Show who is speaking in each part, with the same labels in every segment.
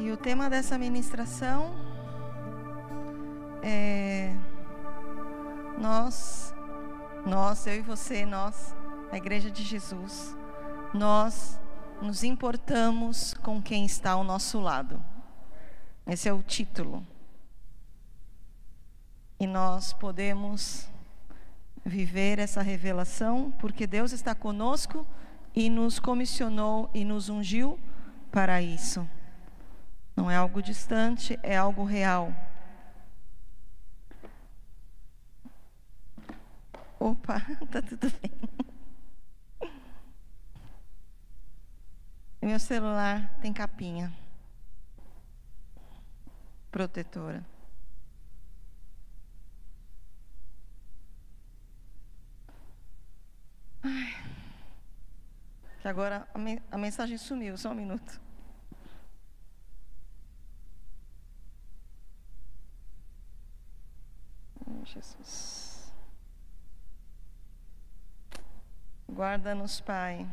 Speaker 1: E o tema dessa ministração é nós, nós, eu e você, nós, a Igreja de Jesus, nós nos importamos com quem está ao nosso lado. Esse é o título. E nós podemos viver essa revelação porque Deus está conosco e nos comissionou e nos ungiu para isso. Não é algo distante, é algo real. Opa, tá tudo bem. Meu celular tem capinha protetora. Ai. Que agora a, me a mensagem sumiu, só um minuto. Jesus. Guarda-nos, Pai.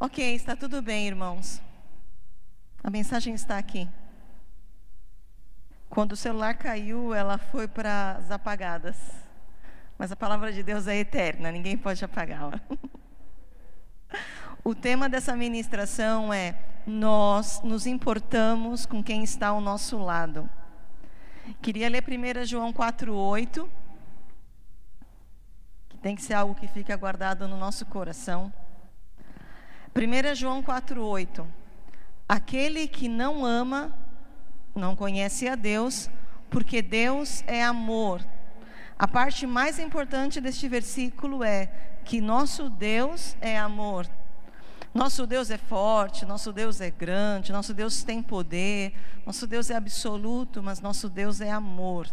Speaker 1: Ok, está tudo bem, irmãos. A mensagem está aqui. Quando o celular caiu, ela foi para as apagadas. Mas a palavra de Deus é eterna, ninguém pode apagá-la. O tema dessa ministração é: Nós nos importamos com quem está ao nosso lado. Queria ler 1 João 4,8, que tem que ser algo que fica guardado no nosso coração. 1 João 4,8: Aquele que não ama, não conhece a Deus, porque Deus é amor. A parte mais importante deste versículo é que nosso Deus é amor. Nosso Deus é forte, nosso Deus é grande, nosso Deus tem poder, nosso Deus é absoluto, mas nosso Deus é amor.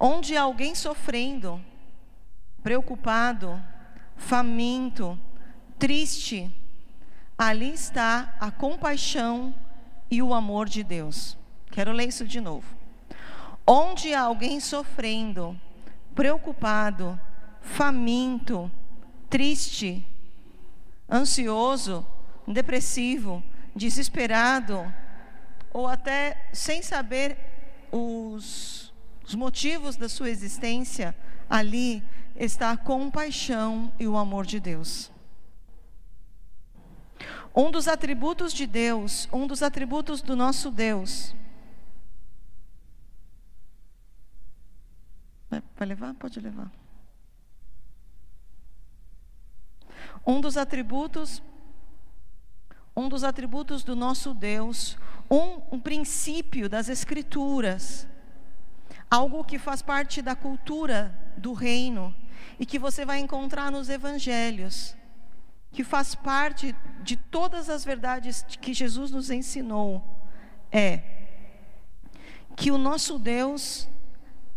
Speaker 1: Onde alguém sofrendo, preocupado, faminto, triste, ali está a compaixão e o amor de Deus. Quero ler isso de novo. Onde alguém sofrendo, preocupado, faminto, triste, ansioso, depressivo, desesperado, ou até sem saber os, os motivos da sua existência, ali está a compaixão e o amor de Deus. Um dos atributos de Deus, um dos atributos do nosso Deus. Vai levar? Pode levar. Um dos atributos um dos atributos do nosso Deus, um, um princípio das Escrituras, algo que faz parte da cultura do reino e que você vai encontrar nos Evangelhos, que faz parte de todas as verdades que Jesus nos ensinou, é que o nosso Deus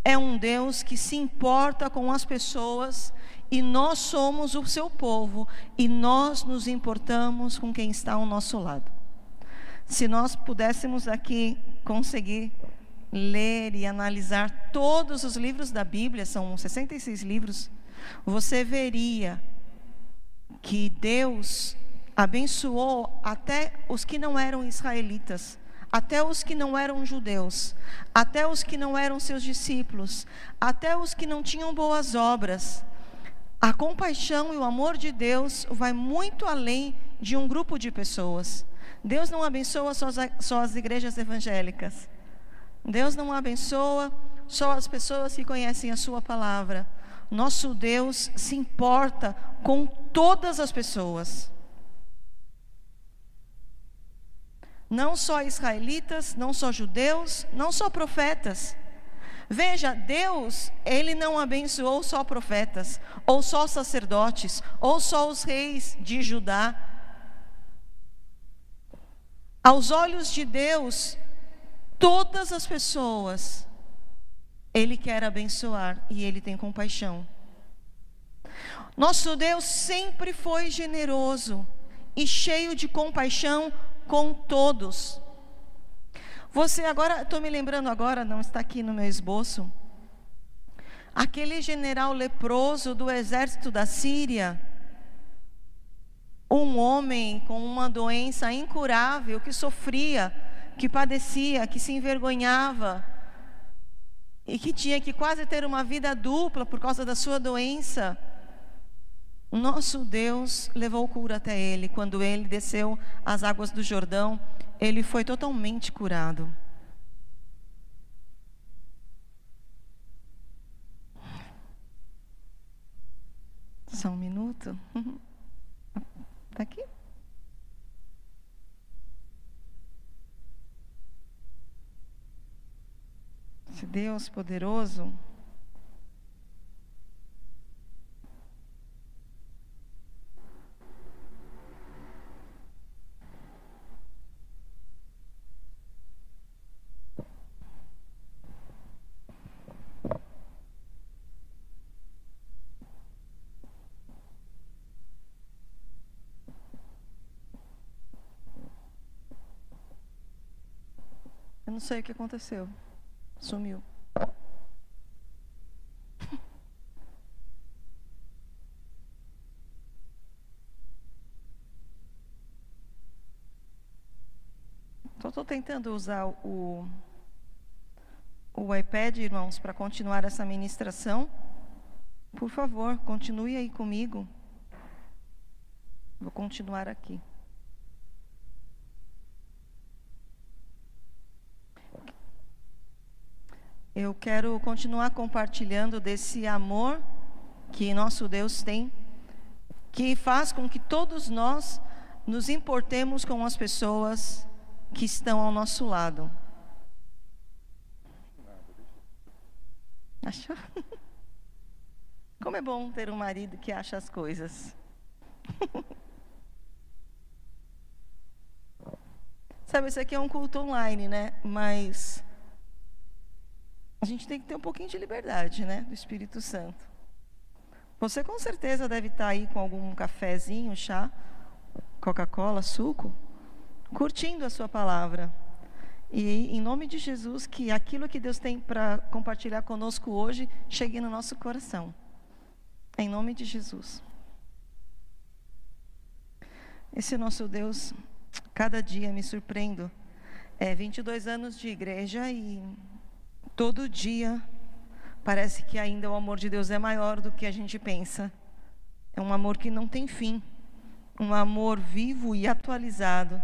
Speaker 1: é um Deus que se importa com as pessoas e nós somos o seu povo e nós nos importamos com quem está ao nosso lado. Se nós pudéssemos aqui conseguir ler e analisar todos os livros da Bíblia, são 66 livros, você veria que Deus abençoou até os que não eram israelitas, até os que não eram judeus, até os que não eram seus discípulos, até os que não tinham boas obras. A compaixão e o amor de Deus vai muito além de um grupo de pessoas. Deus não abençoa só as, só as igrejas evangélicas. Deus não abençoa só as pessoas que conhecem a Sua palavra. Nosso Deus se importa com todas as pessoas. Não só israelitas, não só judeus, não só profetas. Veja, Deus, Ele não abençoou só profetas, ou só sacerdotes, ou só os reis de Judá. Aos olhos de Deus, todas as pessoas, Ele quer abençoar e Ele tem compaixão. Nosso Deus sempre foi generoso e cheio de compaixão com todos. Você agora, estou me lembrando agora, não está aqui no meu esboço. Aquele general leproso do exército da Síria, um homem com uma doença incurável que sofria, que padecia, que se envergonhava e que tinha que quase ter uma vida dupla por causa da sua doença. O nosso Deus levou cura até ele. Quando ele desceu as águas do Jordão, ele foi totalmente curado. Só um minuto. Está aqui? Esse Deus poderoso. Eu não sei o que aconteceu. Sumiu. Estou tentando usar o, o iPad, irmãos, para continuar essa ministração. Por favor, continue aí comigo. Vou continuar aqui. Eu quero continuar compartilhando desse amor que nosso Deus tem, que faz com que todos nós nos importemos com as pessoas que estão ao nosso lado. Achou? Como é bom ter um marido que acha as coisas. Sabe, isso aqui é um culto online, né? Mas a gente tem que ter um pouquinho de liberdade, né, do Espírito Santo. Você com certeza deve estar aí com algum cafezinho, chá, Coca-Cola, suco, curtindo a sua palavra. E em nome de Jesus, que aquilo que Deus tem para compartilhar conosco hoje chegue no nosso coração. Em nome de Jesus. Esse nosso Deus, cada dia me surpreendo. É 22 anos de igreja e todo dia, parece que ainda o amor de Deus é maior do que a gente pensa. É um amor que não tem fim, um amor vivo e atualizado.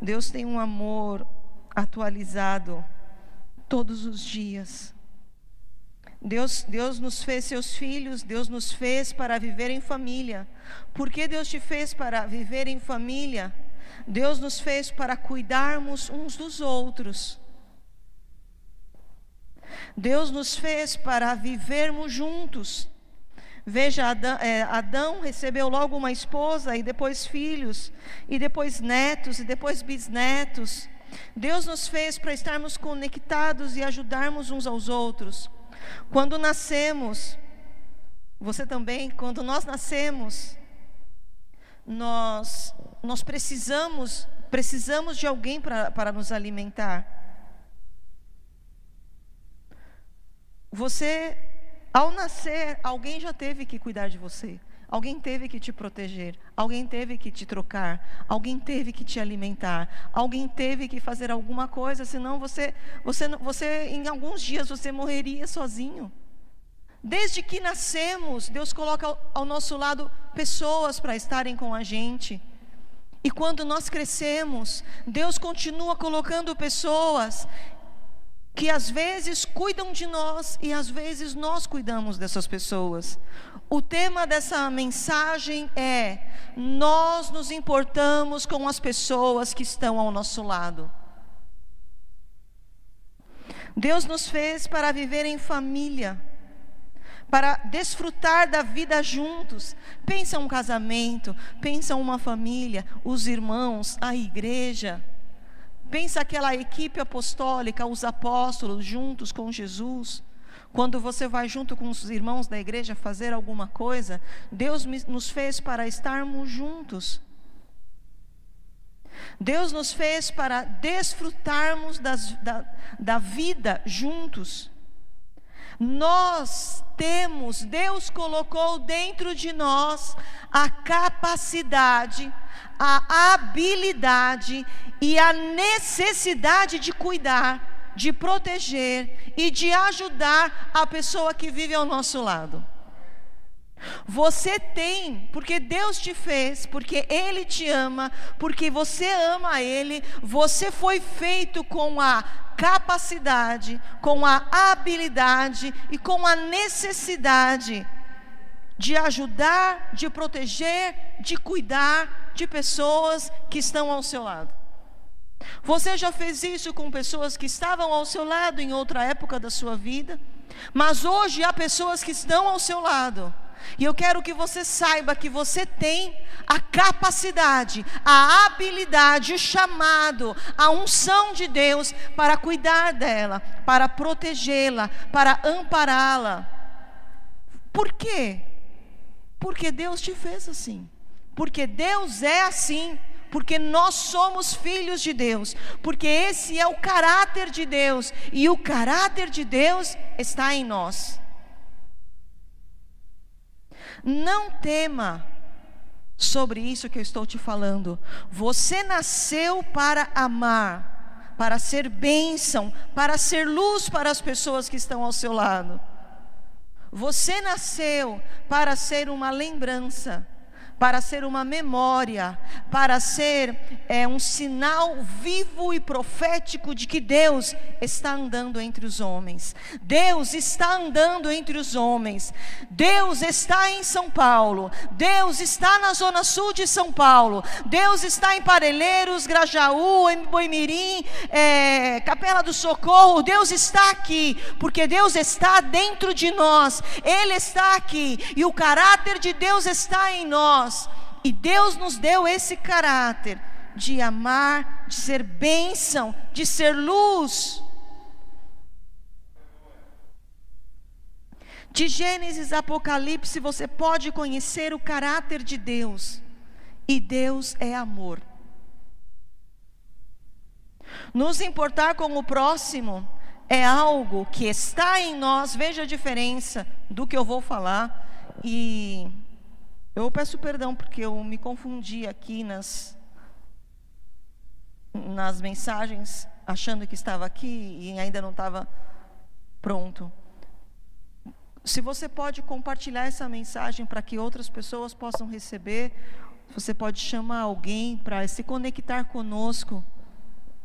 Speaker 1: Deus tem um amor atualizado todos os dias. Deus, Deus nos fez seus filhos, Deus nos fez para viver em família. Por que Deus te fez para viver em família? Deus nos fez para cuidarmos uns dos outros. Deus nos fez para vivermos juntos. Veja, Adão, é, Adão, recebeu logo uma esposa, e depois filhos, e depois netos, e depois bisnetos. Deus nos fez para estarmos conectados e ajudarmos uns aos outros. Quando nascemos, você também, quando nós nascemos, nós, nós precisamos, precisamos de alguém para, para nos alimentar. Você, ao nascer, alguém já teve que cuidar de você. Alguém teve que te proteger, alguém teve que te trocar, alguém teve que te alimentar, alguém teve que fazer alguma coisa, senão você, você, você em alguns dias você morreria sozinho. Desde que nascemos, Deus coloca ao, ao nosso lado pessoas para estarem com a gente. E quando nós crescemos, Deus continua colocando pessoas que às vezes cuidam de nós e às vezes nós cuidamos dessas pessoas. O tema dessa mensagem é: nós nos importamos com as pessoas que estão ao nosso lado. Deus nos fez para viver em família, para desfrutar da vida juntos. Pensa um casamento, pensa uma família, os irmãos, a igreja. Pensa aquela equipe apostólica, os apóstolos juntos com Jesus. Quando você vai junto com os irmãos da igreja fazer alguma coisa, Deus nos fez para estarmos juntos. Deus nos fez para desfrutarmos das, da, da vida juntos. Nós temos, Deus colocou dentro de nós a capacidade, a habilidade e a necessidade de cuidar, de proteger e de ajudar a pessoa que vive ao nosso lado. Você tem, porque Deus te fez, porque Ele te ama, porque você ama Ele, você foi feito com a capacidade, com a habilidade e com a necessidade de ajudar, de proteger, de cuidar de pessoas que estão ao seu lado. Você já fez isso com pessoas que estavam ao seu lado em outra época da sua vida, mas hoje há pessoas que estão ao seu lado e eu quero que você saiba que você tem a capacidade, a habilidade, o chamado, a unção de Deus para cuidar dela, para protegê-la, para ampará-la. Por quê? Porque Deus te fez assim. Porque Deus é assim porque nós somos filhos de Deus, porque esse é o caráter de Deus, e o caráter de Deus está em nós. Não tema sobre isso que eu estou te falando. Você nasceu para amar, para ser bênção, para ser luz para as pessoas que estão ao seu lado. Você nasceu para ser uma lembrança para ser uma memória, para ser é, um sinal vivo e profético de que Deus está andando entre os homens. Deus está andando entre os homens. Deus está em São Paulo. Deus está na zona sul de São Paulo. Deus está em Parelheiros, Grajaú, em Boimirim, é, Capela do Socorro. Deus está aqui, porque Deus está dentro de nós. Ele está aqui e o caráter de Deus está em nós nós. E Deus nos deu esse caráter de amar, de ser bênção, de ser luz. De Gênesis a Apocalipse você pode conhecer o caráter de Deus. E Deus é amor. Nos importar com o próximo é algo que está em nós, veja a diferença do que eu vou falar. E eu peço perdão porque eu me confundi aqui nas, nas mensagens, achando que estava aqui e ainda não estava pronto. Se você pode compartilhar essa mensagem para que outras pessoas possam receber, você pode chamar alguém para se conectar conosco.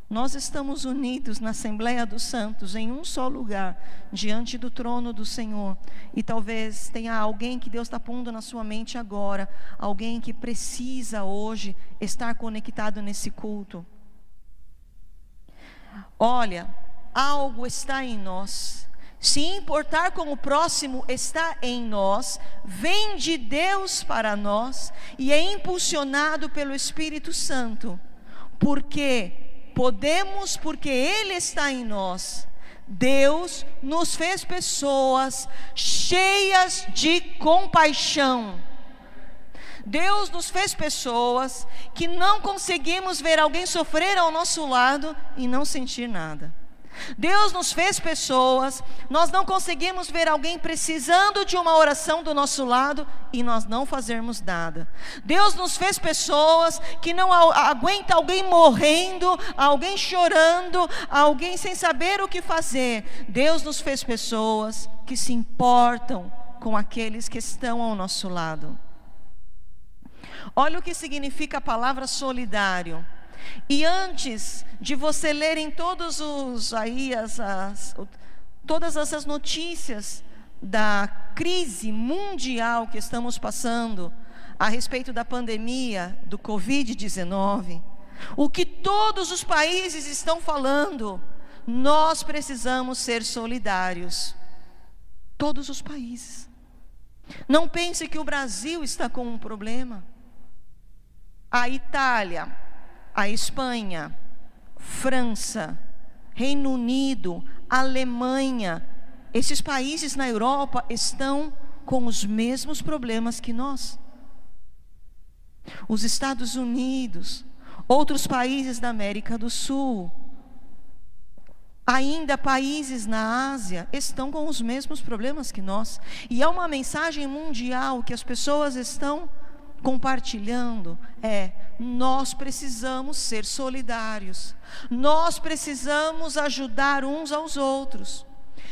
Speaker 1: Nós estamos unidos na Assembleia dos Santos, em um só lugar, diante do trono do Senhor. E talvez tenha alguém que Deus está pondo na sua mente agora, alguém que precisa hoje estar conectado nesse culto. Olha, algo está em nós. Se importar com o próximo está em nós, vem de Deus para nós e é impulsionado pelo Espírito Santo. Porque podemos porque Ele está em nós. Deus nos fez pessoas cheias de compaixão. Deus nos fez pessoas que não conseguimos ver alguém sofrer ao nosso lado e não sentir nada. Deus nos fez pessoas, nós não conseguimos ver alguém precisando de uma oração do nosso lado e nós não fazermos nada. Deus nos fez pessoas que não aguenta alguém morrendo, alguém chorando, alguém sem saber o que fazer. Deus nos fez pessoas que se importam com aqueles que estão ao nosso lado. Olha o que significa a palavra solidário. E antes de você ler em todos os aí as, as, todas essas notícias da crise mundial que estamos passando a respeito da pandemia do COVID-19, o que todos os países estão falando, nós precisamos ser solidários. Todos os países. Não pense que o Brasil está com um problema. A Itália, a Espanha, França, Reino Unido, Alemanha, esses países na Europa estão com os mesmos problemas que nós. Os Estados Unidos, outros países da América do Sul, Ainda países na Ásia estão com os mesmos problemas que nós. E é uma mensagem mundial que as pessoas estão compartilhando é: nós precisamos ser solidários, nós precisamos ajudar uns aos outros.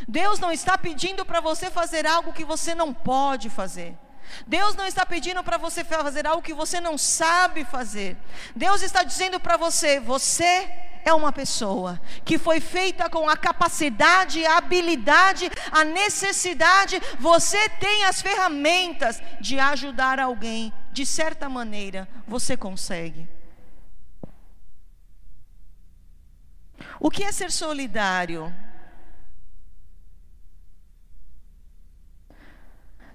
Speaker 1: Deus não está pedindo para você fazer algo que você não pode fazer. Deus não está pedindo para você fazer algo que você não sabe fazer. Deus está dizendo para você: você é uma pessoa que foi feita com a capacidade, a habilidade, a necessidade. Você tem as ferramentas de ajudar alguém. De certa maneira, você consegue. O que é ser solidário?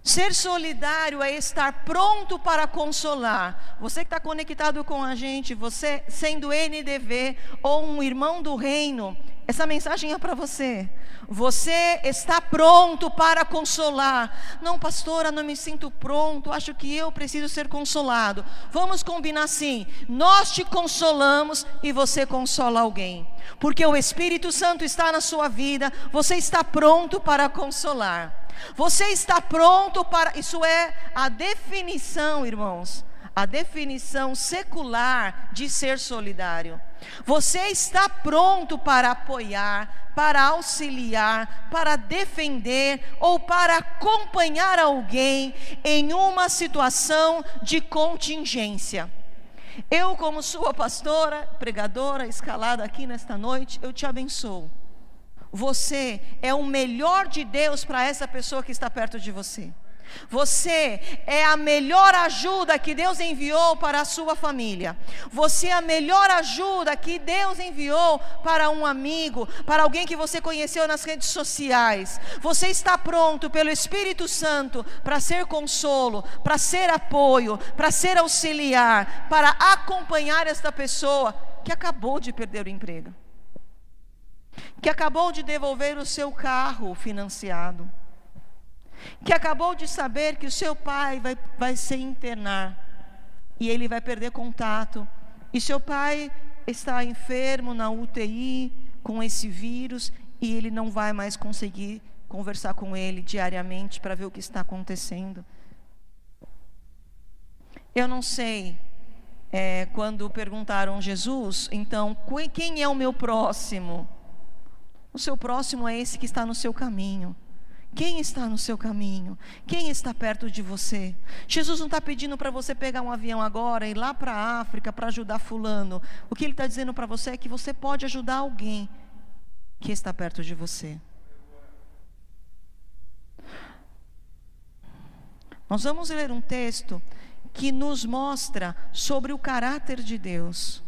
Speaker 1: Ser solidário é estar pronto para consolar. Você que está conectado com a gente, você sendo NDV ou um irmão do reino, essa mensagem é para você. Você está pronto para consolar. Não, pastora, não me sinto pronto. Acho que eu preciso ser consolado. Vamos combinar assim: nós te consolamos e você consola alguém. Porque o Espírito Santo está na sua vida, você está pronto para consolar. Você está pronto para. Isso é a definição, irmãos, a definição secular de ser solidário. Você está pronto para apoiar, para auxiliar, para defender ou para acompanhar alguém em uma situação de contingência. Eu, como sua pastora, pregadora, escalada aqui nesta noite, eu te abençoo você é o melhor de Deus para essa pessoa que está perto de você. Você é a melhor ajuda que Deus enviou para a sua família. Você é a melhor ajuda que Deus enviou para um amigo, para alguém que você conheceu nas redes sociais. Você está pronto pelo Espírito Santo para ser consolo, para ser apoio, para ser auxiliar, para acompanhar esta pessoa que acabou de perder o emprego que acabou de devolver o seu carro financiado, que acabou de saber que o seu pai vai, vai se internar e ele vai perder contato, e seu pai está enfermo na UTI com esse vírus e ele não vai mais conseguir conversar com ele diariamente para ver o que está acontecendo. Eu não sei é, quando perguntaram Jesus, então, quem é o meu próximo? O seu próximo é esse que está no seu caminho. Quem está no seu caminho? Quem está perto de você? Jesus não está pedindo para você pegar um avião agora e ir lá para a África para ajudar Fulano. O que ele está dizendo para você é que você pode ajudar alguém que está perto de você. Nós vamos ler um texto que nos mostra sobre o caráter de Deus.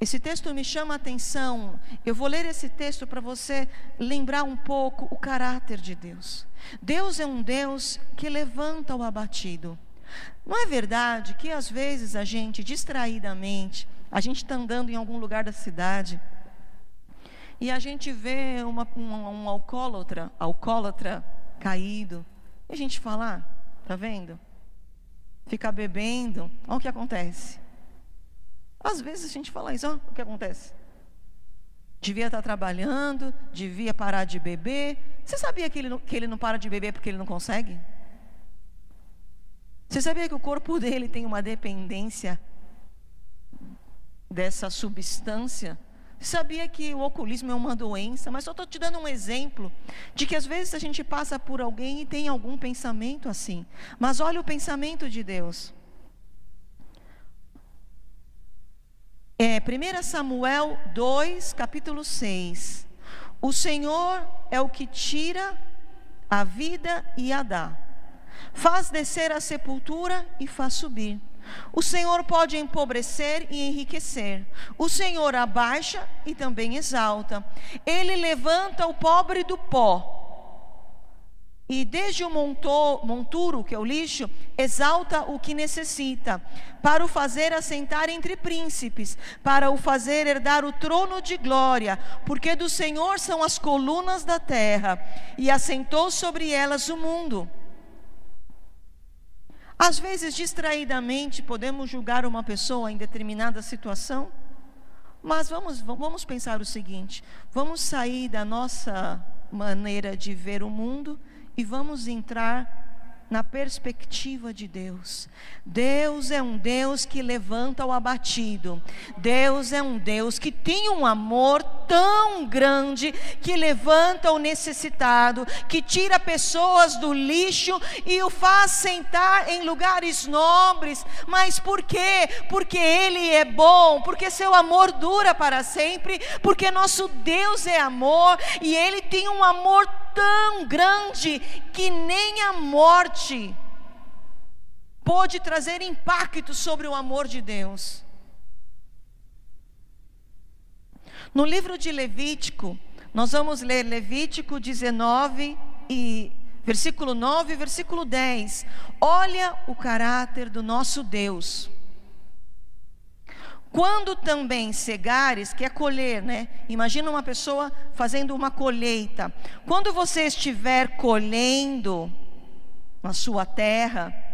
Speaker 1: Esse texto me chama a atenção. Eu vou ler esse texto para você lembrar um pouco o caráter de Deus. Deus é um Deus que levanta o abatido. Não é verdade que às vezes a gente, distraidamente, a gente está andando em algum lugar da cidade e a gente vê uma, um, um alcoólatra, alcoólatra caído, e a gente fala, ah, tá vendo? Fica bebendo, olha o que acontece. Às vezes a gente fala isso, ó, o que acontece? Devia estar trabalhando, devia parar de beber. Você sabia que ele, não, que ele não para de beber porque ele não consegue? Você sabia que o corpo dele tem uma dependência dessa substância? Você sabia que o oculismo é uma doença? Mas só estou te dando um exemplo de que às vezes a gente passa por alguém e tem algum pensamento assim. Mas olha o pensamento de Deus. É, 1 Samuel 2, capítulo 6. O Senhor é o que tira a vida e a dá. Faz descer a sepultura e faz subir. O Senhor pode empobrecer e enriquecer. O Senhor abaixa e também exalta. Ele levanta o pobre do pó e desde o monturo, que é o lixo, exalta o que necessita, para o fazer assentar entre príncipes, para o fazer herdar o trono de glória, porque do Senhor são as colunas da terra, e assentou sobre elas o mundo. Às vezes, distraidamente, podemos julgar uma pessoa em determinada situação, Mas vamos, vamos pensar o seguinte: vamos sair da nossa maneira de ver o mundo e vamos entrar na perspectiva de Deus. Deus é um Deus que levanta o abatido. Deus é um Deus que tem um amor tão grande que levanta o necessitado, que tira pessoas do lixo e o faz sentar em lugares nobres. Mas por quê? Porque ele é bom, porque seu amor dura para sempre, porque nosso Deus é amor e ele tem um amor tão grande que nem a morte pôde trazer impacto sobre o amor de Deus. No livro de Levítico, nós vamos ler Levítico 19 e versículo 9 e versículo 10. Olha o caráter do nosso Deus. Quando também cegares, que é colher, né? Imagina uma pessoa fazendo uma colheita. Quando você estiver colhendo na sua terra,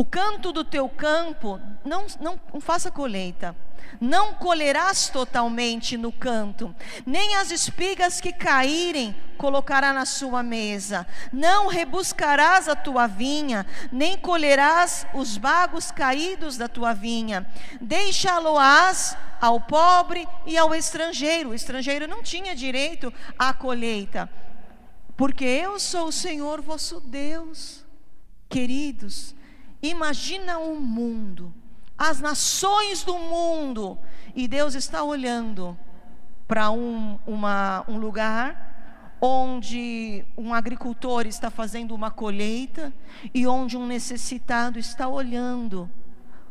Speaker 1: o canto do teu campo, não, não, não faça colheita. Não colherás totalmente no canto, nem as espigas que caírem colocará na sua mesa, não rebuscarás a tua vinha, nem colherás os bagos caídos da tua vinha, deixá-lo-ás ao pobre e ao estrangeiro. O estrangeiro não tinha direito à colheita, porque eu sou o Senhor vosso Deus. Queridos, imagina um mundo as nações do mundo. E Deus está olhando para um, um lugar onde um agricultor está fazendo uma colheita e onde um necessitado está olhando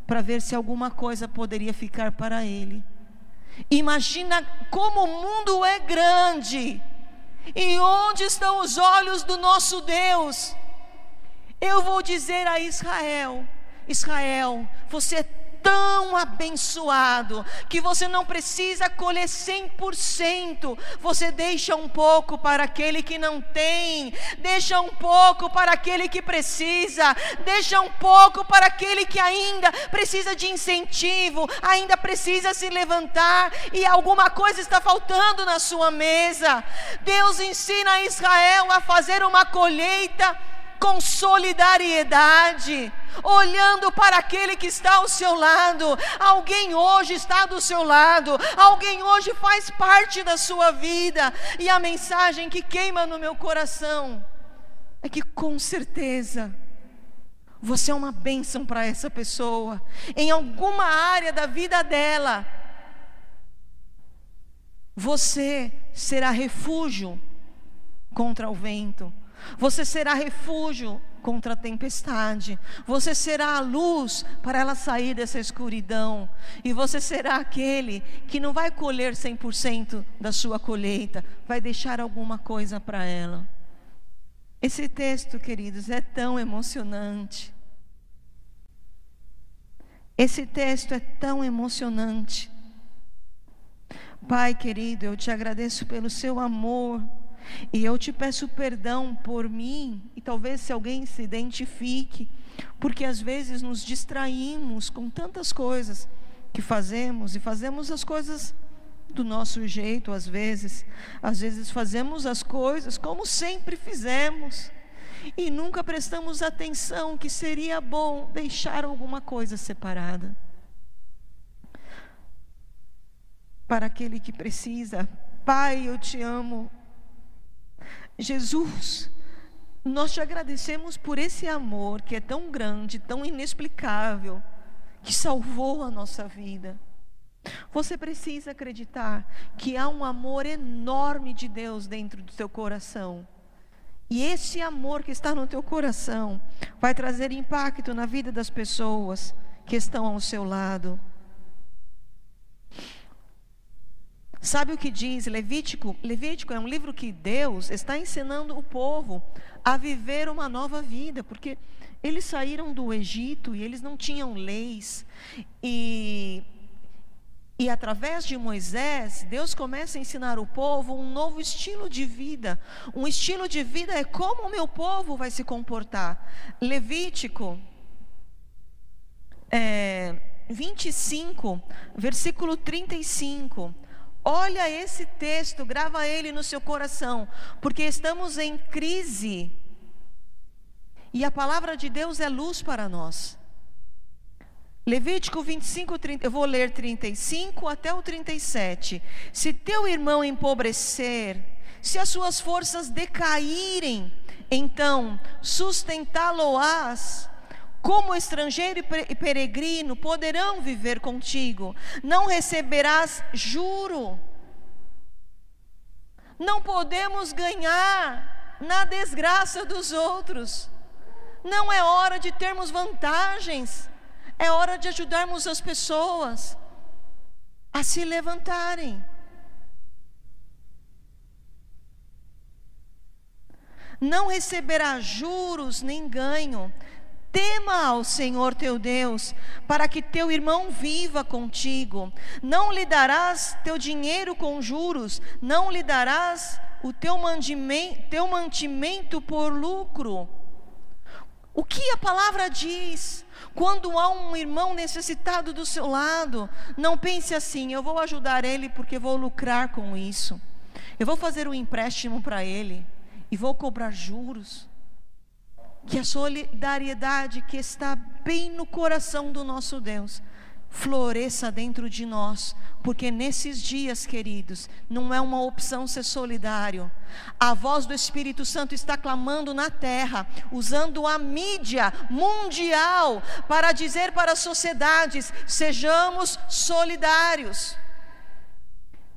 Speaker 1: para ver se alguma coisa poderia ficar para ele. Imagina como o mundo é grande e onde estão os olhos do nosso Deus. Eu vou dizer a Israel: Israel, você é tão abençoado que você não precisa colher 100%, você deixa um pouco para aquele que não tem, deixa um pouco para aquele que precisa, deixa um pouco para aquele que ainda precisa de incentivo, ainda precisa se levantar e alguma coisa está faltando na sua mesa. Deus ensina a Israel a fazer uma colheita com solidariedade, olhando para aquele que está ao seu lado. Alguém hoje está do seu lado, alguém hoje faz parte da sua vida, e a mensagem que queima no meu coração é que com certeza você é uma bênção para essa pessoa, em alguma área da vida dela. Você será refúgio contra o vento. Você será refúgio contra a tempestade. Você será a luz para ela sair dessa escuridão. E você será aquele que não vai colher 100% da sua colheita, vai deixar alguma coisa para ela. Esse texto, queridos, é tão emocionante. Esse texto é tão emocionante. Pai querido, eu te agradeço pelo seu amor e eu te peço perdão por mim, e talvez se alguém se identifique, porque às vezes nos distraímos com tantas coisas que fazemos, e fazemos as coisas do nosso jeito, às vezes. Às vezes fazemos as coisas como sempre fizemos, e nunca prestamos atenção que seria bom deixar alguma coisa separada. Para aquele que precisa, Pai, eu te amo, Jesus, nós te agradecemos por esse amor que é tão grande, tão inexplicável, que salvou a nossa vida. Você precisa acreditar que há um amor enorme de Deus dentro do teu coração. E esse amor que está no teu coração vai trazer impacto na vida das pessoas que estão ao seu lado. Sabe o que diz Levítico? Levítico é um livro que Deus está ensinando o povo a viver uma nova vida, porque eles saíram do Egito e eles não tinham leis. E, e através de Moisés, Deus começa a ensinar o povo um novo estilo de vida. Um estilo de vida é como o meu povo vai se comportar. Levítico, é, 25, versículo 35. Olha esse texto, grava ele no seu coração, porque estamos em crise. E a palavra de Deus é luz para nós. Levítico 25, 30, eu vou ler 35 até o 37. Se teu irmão empobrecer, se as suas forças decaírem, então sustentá-lo-ás. Como estrangeiro e peregrino poderão viver contigo, não receberás juro. Não podemos ganhar na desgraça dos outros. Não é hora de termos vantagens é hora de ajudarmos as pessoas a se levantarem. Não receberá juros nem ganho. Tema ao Senhor teu Deus, para que teu irmão viva contigo. Não lhe darás teu dinheiro com juros, não lhe darás o teu mantimento, teu mantimento por lucro. O que a palavra diz? Quando há um irmão necessitado do seu lado, não pense assim: eu vou ajudar ele porque vou lucrar com isso. Eu vou fazer um empréstimo para ele e vou cobrar juros. Que a solidariedade que está bem no coração do nosso Deus floresça dentro de nós, porque nesses dias, queridos, não é uma opção ser solidário. A voz do Espírito Santo está clamando na terra, usando a mídia mundial para dizer para as sociedades: sejamos solidários.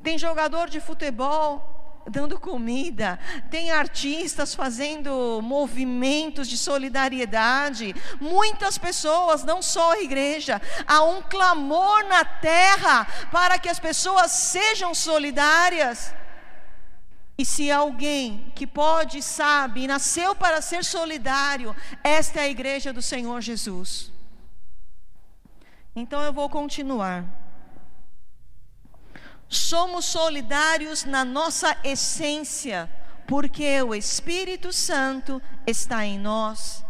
Speaker 1: Tem jogador de futebol dando comida, tem artistas fazendo movimentos de solidariedade, muitas pessoas, não só a igreja, há um clamor na terra para que as pessoas sejam solidárias. E se alguém que pode, sabe, nasceu para ser solidário, esta é a igreja do Senhor Jesus. Então eu vou continuar. Somos solidários na nossa essência, porque o Espírito Santo está em nós.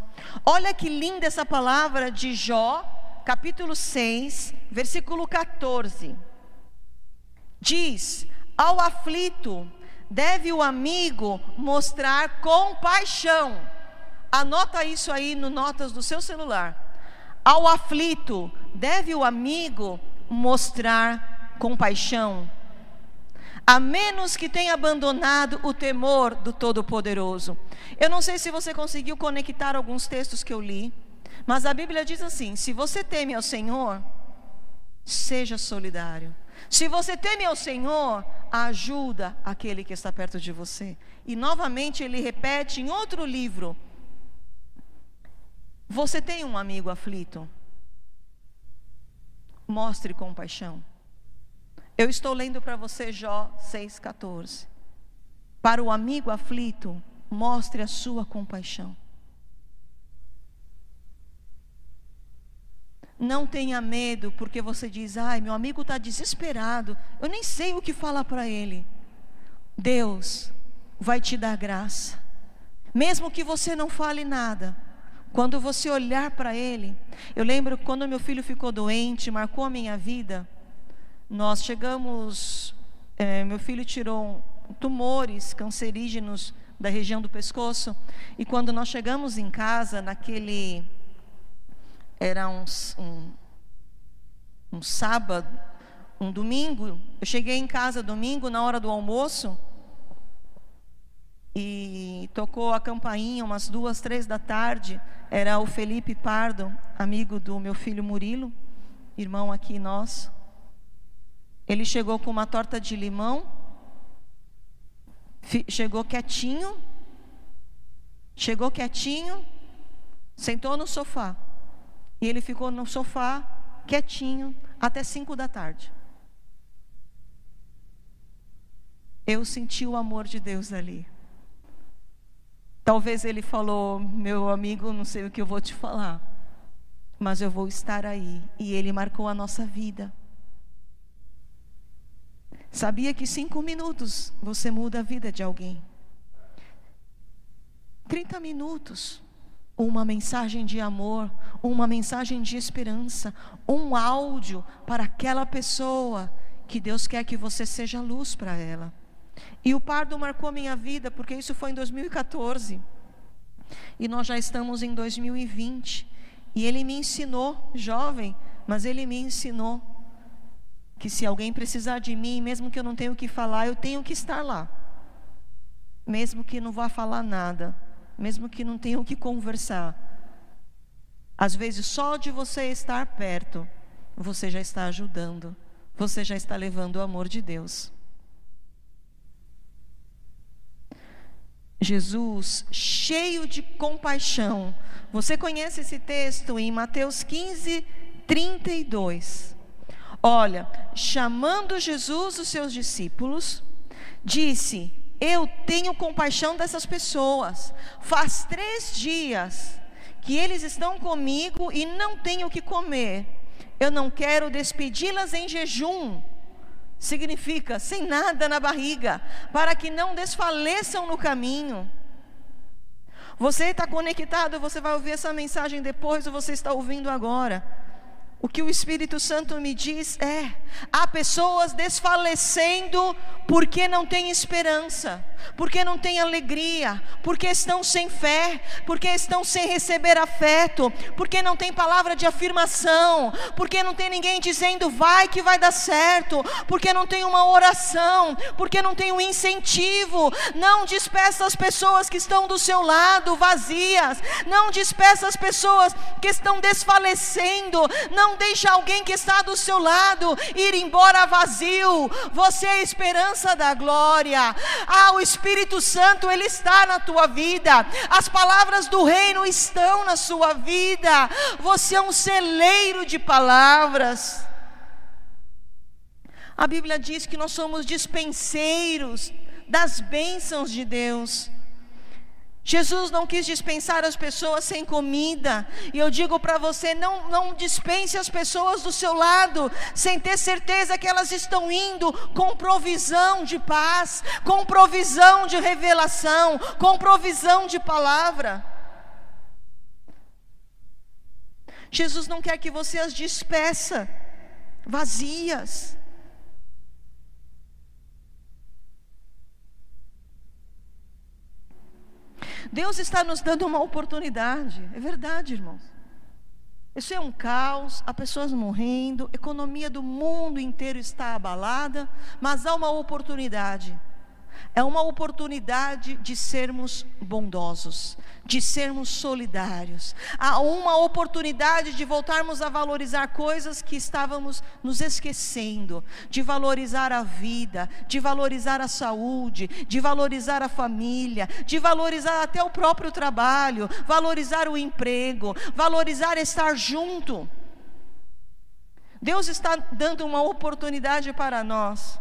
Speaker 1: Olha que linda essa palavra de Jó, capítulo 6, versículo 14. Diz: Ao aflito deve o amigo mostrar compaixão. Anota isso aí no notas do seu celular. Ao aflito deve o amigo mostrar compaixão, a menos que tenha abandonado o temor do Todo-Poderoso. Eu não sei se você conseguiu conectar alguns textos que eu li, mas a Bíblia diz assim: se você teme ao Senhor, seja solidário. Se você teme ao Senhor, ajuda aquele que está perto de você. E novamente ele repete em outro livro: Você tem um amigo aflito? Mostre compaixão. Eu estou lendo para você Jó 6,14. Para o amigo aflito, mostre a sua compaixão. Não tenha medo, porque você diz: ai, meu amigo está desesperado, eu nem sei o que falar para ele. Deus vai te dar graça, mesmo que você não fale nada. Quando você olhar para ele, eu lembro quando meu filho ficou doente, marcou a minha vida. Nós chegamos, é, meu filho tirou tumores cancerígenos da região do pescoço, e quando nós chegamos em casa, naquele. Era um, um, um sábado, um domingo, eu cheguei em casa domingo, na hora do almoço, e tocou a campainha umas duas, três da tarde. Era o Felipe Pardo, amigo do meu filho Murilo, irmão aqui nosso. Ele chegou com uma torta de limão, chegou quietinho, chegou quietinho, sentou no sofá. E ele ficou no sofá quietinho até cinco da tarde. Eu senti o amor de Deus ali. Talvez ele falou, meu amigo, não sei o que eu vou te falar, mas eu vou estar aí. E ele marcou a nossa vida. Sabia que cinco minutos você muda a vida de alguém? 30 minutos. uma mensagem de amor, uma mensagem de esperança, um áudio para aquela pessoa que Deus quer que você seja luz para ela. E o pardo marcou a minha vida, porque isso foi em 2014. E nós já estamos em 2020. E ele me ensinou, jovem, mas ele me ensinou que se alguém precisar de mim, mesmo que eu não tenha o que falar, eu tenho que estar lá. Mesmo que não vá falar nada, mesmo que não tenha o que conversar. Às vezes, só de você estar perto, você já está ajudando, você já está levando o amor de Deus. Jesus, cheio de compaixão. Você conhece esse texto em Mateus 15, 32. Olha, chamando Jesus os seus discípulos, disse: Eu tenho compaixão dessas pessoas. Faz três dias que eles estão comigo e não tenho o que comer. Eu não quero despedi-las em jejum. Significa sem nada na barriga, para que não desfaleçam no caminho. Você está conectado, você vai ouvir essa mensagem depois ou você está ouvindo agora. O que o Espírito Santo me diz é: há pessoas desfalecendo porque não têm esperança, porque não têm alegria, porque estão sem fé, porque estão sem receber afeto, porque não tem palavra de afirmação, porque não tem ninguém dizendo vai que vai dar certo, porque não tem uma oração, porque não tem um incentivo. Não despeça as pessoas que estão do seu lado vazias, não despeça as pessoas que estão desfalecendo, não não deixe alguém que está do seu lado ir embora vazio. Você é a esperança da glória. Ah, o Espírito Santo, ele está na tua vida. As palavras do reino estão na sua vida. Você é um celeiro de palavras. A Bíblia diz que nós somos dispenseiros das bênçãos de Deus. Jesus não quis dispensar as pessoas sem comida, e eu digo para você: não, não dispense as pessoas do seu lado, sem ter certeza que elas estão indo com provisão de paz, com provisão de revelação, com provisão de palavra. Jesus não quer que você as despeça vazias. Deus está nos dando uma oportunidade, é verdade, irmãos. Isso é um caos, há pessoas morrendo, a economia do mundo inteiro está abalada, mas há uma oportunidade. É uma oportunidade de sermos bondosos, de sermos solidários. Há uma oportunidade de voltarmos a valorizar coisas que estávamos nos esquecendo, de valorizar a vida, de valorizar a saúde, de valorizar a família, de valorizar até o próprio trabalho, valorizar o emprego, valorizar estar junto. Deus está dando uma oportunidade para nós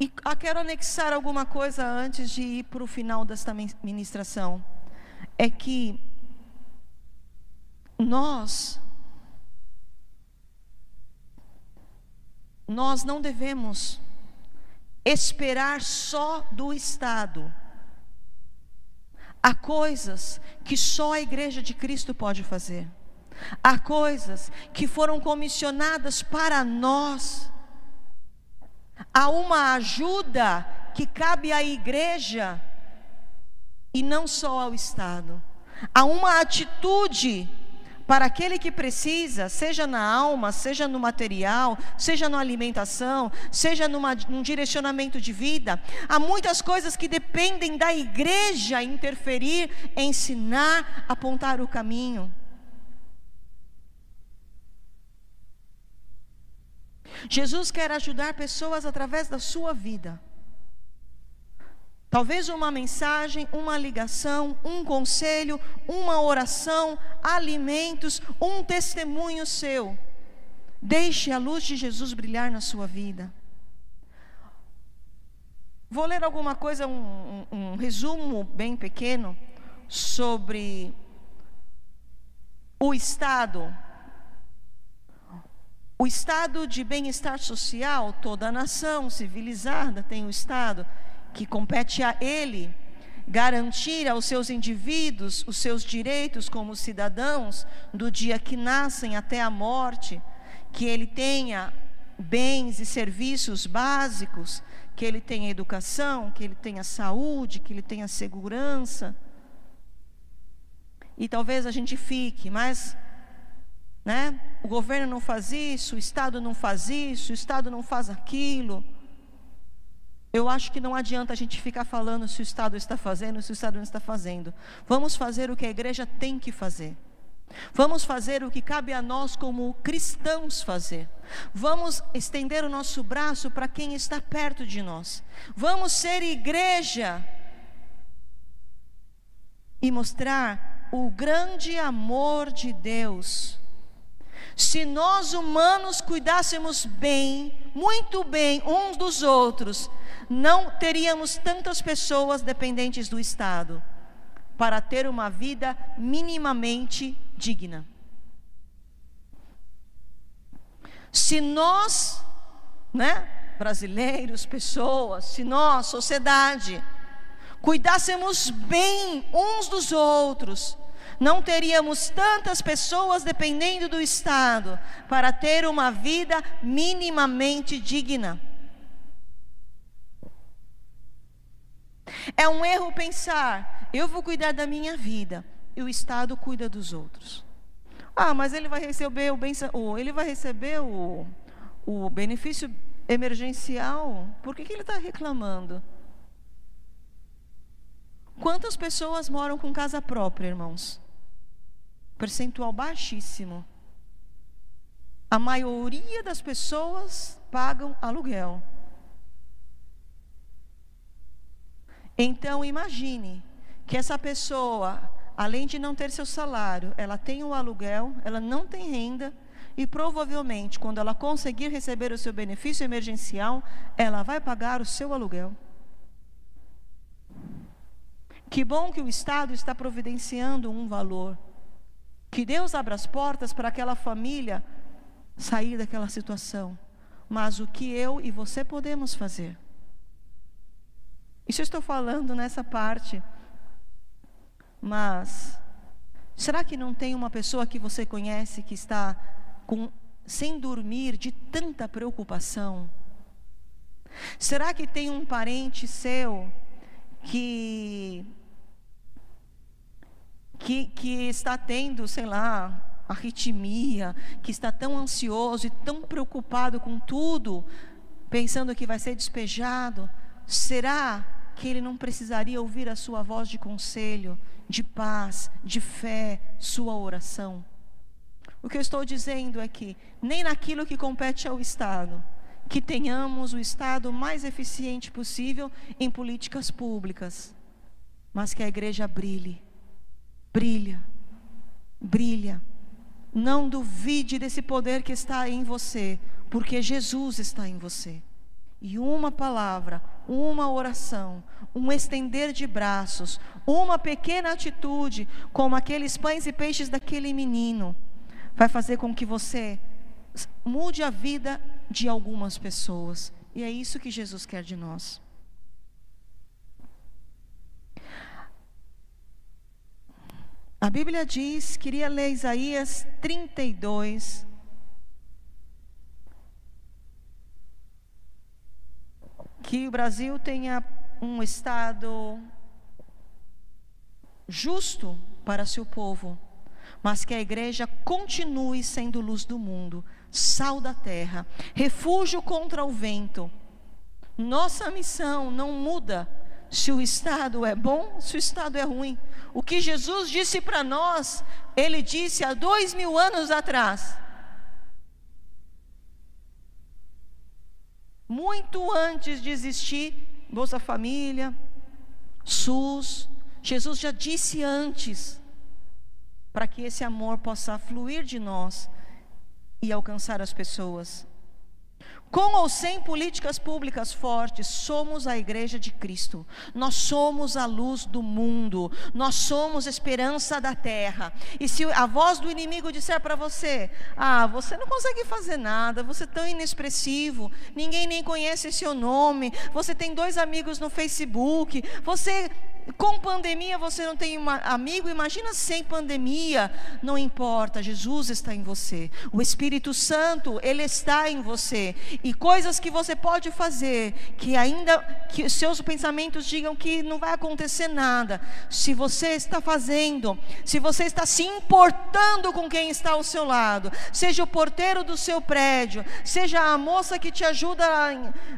Speaker 1: E ah, quero anexar alguma coisa antes de ir para o final desta ministração. É que nós, nós não devemos esperar só do Estado. Há coisas que só a Igreja de Cristo pode fazer. Há coisas que foram comissionadas para nós Há uma ajuda que cabe à igreja e não só ao Estado. Há uma atitude para aquele que precisa, seja na alma, seja no material, seja na alimentação, seja numa, num direcionamento de vida. Há muitas coisas que dependem da igreja interferir, ensinar, apontar o caminho. Jesus quer ajudar pessoas através da sua vida. Talvez uma mensagem, uma ligação, um conselho, uma oração, alimentos, um testemunho seu. Deixe a luz de Jesus brilhar na sua vida. Vou ler alguma coisa, um, um, um resumo bem pequeno sobre o Estado O estado de bem-estar social, toda a nação civilizada tem o estado que compete a ele garantir aos seus indivíduos os seus direitos como cidadãos do dia que nascem até a morte, que ele tenha bens e serviços básicos, que ele tenha educação, que ele tenha saúde, que ele tenha segurança. E talvez a gente fique, mas né, o governo não faz isso, o Estado não faz isso, o Estado não faz aquilo. Eu acho que não adianta a gente ficar falando se o Estado está fazendo, se o Estado não está fazendo. Vamos fazer o que a igreja tem que fazer. Vamos fazer o que cabe a nós como cristãos fazer. Vamos estender o nosso braço para quem está perto de nós. Vamos ser igreja e mostrar o grande amor de Deus. Se nós humanos cuidássemos bem, muito bem uns dos outros, não teríamos tantas pessoas dependentes do Estado para ter uma vida minimamente digna. Se nós, né, brasileiros, pessoas, se nós, sociedade, cuidássemos bem uns dos outros, não teríamos tantas pessoas dependendo do Estado para ter uma vida minimamente digna. É um erro pensar, eu vou cuidar da minha vida e o Estado cuida dos outros. Ah, mas ele vai receber o, ele vai receber o, o benefício emergencial. Por que, que ele está reclamando? Quantas pessoas moram com casa própria, irmãos? Percentual baixíssimo. A maioria das pessoas pagam aluguel. Então imagine que essa pessoa, além de não ter seu salário, ela tem o aluguel, ela não tem renda e provavelmente quando ela conseguir receber o seu benefício emergencial, ela vai pagar o seu aluguel. Que bom que o Estado está providenciando um valor. Que Deus abra as portas para aquela família sair daquela situação. Mas o que eu e você podemos fazer? Isso eu estou falando nessa parte. Mas será que não tem uma pessoa que você conhece que está com, sem dormir de tanta preocupação? Será que tem um parente seu que que, que está tendo, sei lá, arritmia, que está tão ansioso e tão preocupado com tudo, pensando que vai ser despejado? Será que ele não precisaria ouvir a sua voz de conselho, de paz, de fé, sua oração. O que eu estou dizendo é que, nem naquilo que compete ao Estado, que tenhamos o Estado mais eficiente possível em políticas públicas, mas que a igreja brilhe, brilha, brilha. Não duvide desse poder que está em você, porque Jesus está em você. E uma palavra, uma oração, um estender de braços, uma pequena atitude, como aqueles pães e peixes daquele menino, vai fazer com que você mude a vida de algumas pessoas. E é isso que Jesus quer de nós. A Bíblia diz, queria ler Isaías 32, que o Brasil tenha um Estado justo para seu povo, mas que a igreja continue sendo luz do mundo, sal da terra, refúgio contra o vento. Nossa missão não muda se o Estado é bom, se o Estado é ruim. O que Jesus disse para nós, ele disse há dois mil anos atrás. muito antes de existir Bolsa Família, SUS. Jesus já disse antes, para que esse amor possa fluir de nós e alcançar as pessoas. Com ou sem políticas públicas fortes, somos a igreja de Cristo. Nós somos a luz do mundo. Nós somos esperança da terra. E se a voz do inimigo disser para você: "Ah, você não consegue fazer nada, você é tão inexpressivo, ninguém nem conhece seu nome, você tem dois amigos no Facebook, você com pandemia você não tem um amigo, imagina sem pandemia. Não importa, Jesus está em você. O Espírito Santo, ele está em você. E coisas que você pode fazer, que ainda que seus pensamentos digam que não vai acontecer nada. Se você está fazendo, se você está se importando com quem está ao seu lado, seja o porteiro do seu prédio, seja a moça que te ajuda,